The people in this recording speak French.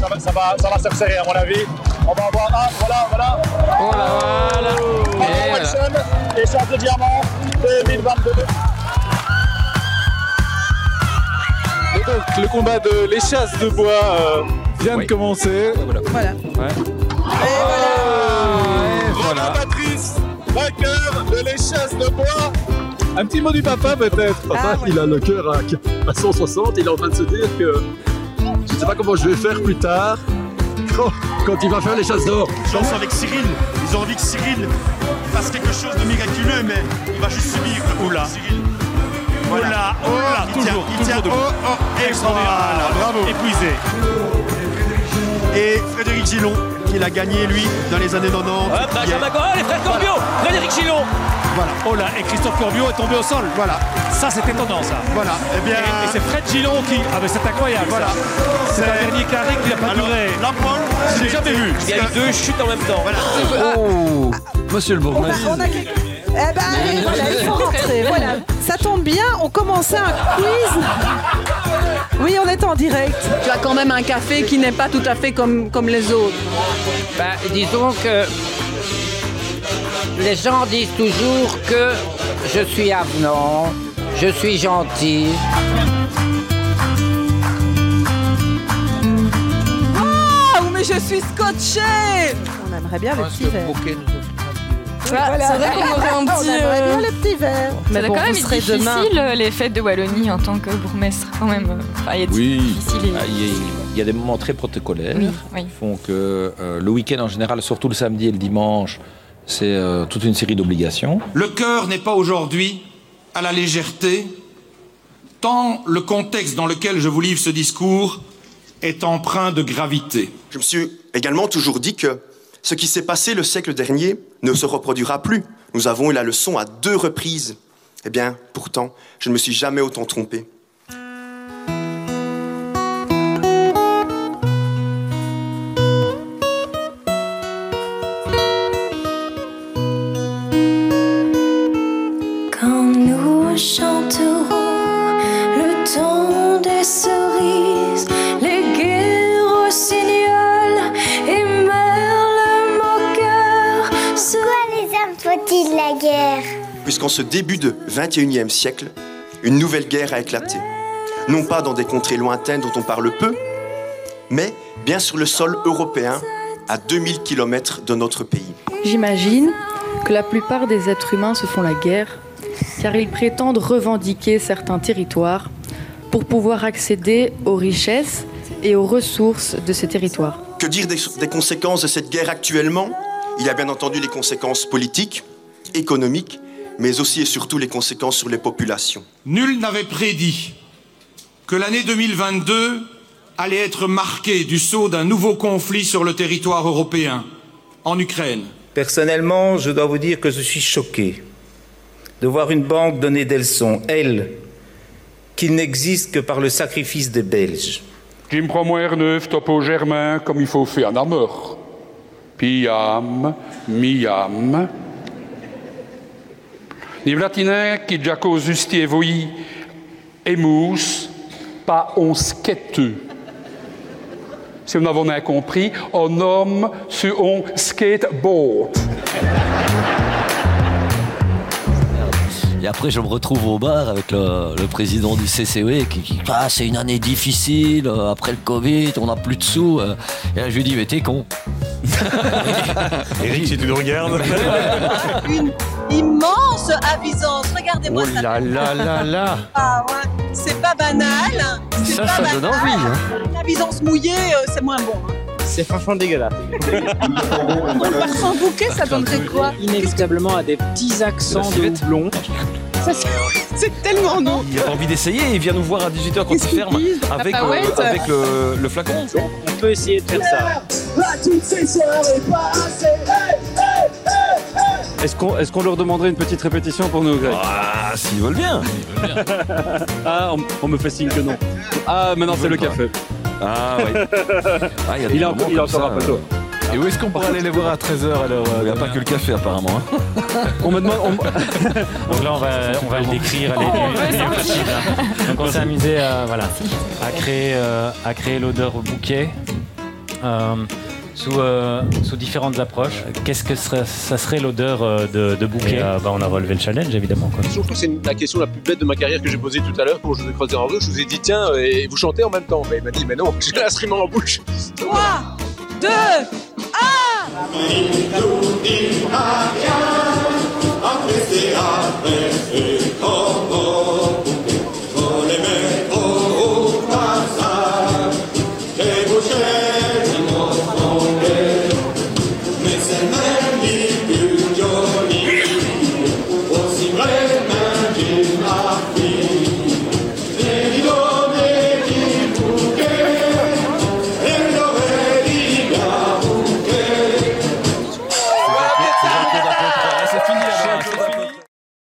ça va, ça va, ça va se resserrer à mon avis. On va avoir un, voilà, voilà. Oh là voilà. Bravo, Maxime, et de diamant 2022. Et donc, le combat de l'échasse de bois euh, vient de commencer. Voilà. Ouais. Voilà. Patrice, vainqueur de l'échasse de bois. Un petit mot du papa peut-être. Papa, Ah, il a le cœur à, à 160, il est en train de se dire que sais pas comment je vais faire plus tard quand, quand il va faire les chasses d'or. Chance avec Cyril. Ils ont envie que Cyril fasse quelque chose de miraculeux, mais il va juste subir. Oula. Cyril. Voilà. Oula, Il tient- toujours, il tient toujours haut, extraordinaire. Voilà, bravo. Épuisé. Et Frédéric Gillon, qui l'a gagné, lui, dans les années 90. Hop, qui est- Benjamin Cohen, les frères Corbio, Frédéric Gillon. Voilà. Oh là, et Christophe Corbio est tombé au sol. Voilà. Ça, c'est étonnant, ça. Voilà. Eh bien. Et, et c'est Fred Gillon qui. Ah, mais c'est incroyable. Voilà. C'est un dernier carré qui n'a pas Alors, duré. l'ai jamais vu. Il y a eu deux chutes en même temps. Voilà. Oh, monsieur le bourgmestre. Eh ben, allez, voilà, il faut rentrer. Voilà. Ça tombe bien, on commençait un quiz. Oui, on est en direct. Tu as quand même un café qui n'est pas tout à fait comme, comme les autres. Bah, disons que les gens disent toujours que je suis avenant, je suis gentil. Ah, mais je suis scotché On aimerait bien le petit verre. Voilà, c'est vrai qu'on aurait un On petit. aimerait euh, bien le petit verre. Bon, quand même difficile demain. euh, les fêtes de Wallonie en tant que bourgmestre quand même. euh, Enfin, il y a Oui, Ah, il y, a- il y a des moments très protocolaires Oui, oui. qui font que euh, le week-end en général, surtout le samedi et le dimanche, c'est euh, toute une série d'obligations. Le cœur n'est pas aujourd'hui à la légèreté, tant le contexte dans lequel je vous livre ce discours est empreint de gravité. Je me suis également toujours dit que ce qui s'est passé le siècle dernier ne se reproduira plus. Nous avons eu la leçon à deux reprises. Eh bien, pourtant, je ne me suis jamais autant trompé. Nous chanterons le temps des cerises, les guerres et merle moqueur. Pourquoi les font-ils la guerre Puisqu'en ce début de 21e siècle, une nouvelle guerre a éclaté. Non pas dans des contrées lointaines dont on parle peu, mais bien sur le sol européen, à 2000 km de notre pays. J'imagine que la plupart des êtres humains se font la guerre car ils prétendent revendiquer certains territoires pour pouvoir accéder aux richesses et aux ressources de ces territoires. Que dire des, des conséquences de cette guerre actuellement? Il y a bien entendu les conséquences politiques, économiques, mais aussi et surtout les conséquences sur les populations. Nul n'avait prédit que l'année 2022 allait être marquée du saut d'un nouveau conflit sur le territoire européen, en Ukraine. Personnellement, je dois vous dire que je suis choqué de voir une banque donner des leçons, elle, qui n'existe que par le sacrifice des Belges. Jim prends-moi R9, topo germain, comme il faut faire en armeur. Piam, miam. Ni qui jaco justievoi emus, pas on sketeux. Si nous n'avons rien compris, on homme sur un skateboard. Et après, je me retrouve au bar avec le, le président du CCE qui dit Ah, c'est une année difficile, euh, après le Covid, on n'a plus de sous. euh. Et là, je lui dis Mais t'es con. Eric, si tu nous regardes. Une immense avisance. Regardez-moi Oh ça. là là là là. Ah ouais, c'est pas banal. C'est Ça, pas ça banal. donne envie, hein. L'avisance mouillée, euh, c'est moins bon. C'est franchement dégueulasse. Le parfum bouquet, ça donnerait quoi Inévitablement à des petits accents de houblon. Ça, c'est- tellement non. Il a pas envie d'essayer, il vient nous voir à 18h quand il ferme avec, Ah bah ouais, euh, avec le, le flacon. On peut essayer de faire ça. Est-ce qu'on est qu'on leur demanderait une petite répétition pour nous, Greg? Ah, s'ils veulent bien. Ah, on, on me fait signe que non. Ah, maintenant c'est le café. Ah, oui. Ah, il y a des il encore, il est comme encore ça, un peu tôt. Et où est-ce qu'on pourrait aller les voir à 13h alors Il n'y a pas que le café apparemment. hein. On me demande. on Donc là, on va, on va le décrire les mieux, mieux possible. hein. Donc on s'est amusé à, voilà, à créer, euh, à créer l'odeur au bouquet euh, sous, euh, sous différentes approches. Qu'est-ce que serait- ça serait l'odeur euh, de, de bouquet Et, euh, bah, On a relevé le challenge, évidemment. Quoi. Je trouve que c'est la question la plus bête de ma carrière que j'ai posée tout à l'heure quand je vous ai croisé en rue. Je vous ai dit, tiens, et vous chantez en même temps. Mais il m'a dit, mais non, j'ai l'instrument en bouche. 3, 2, 1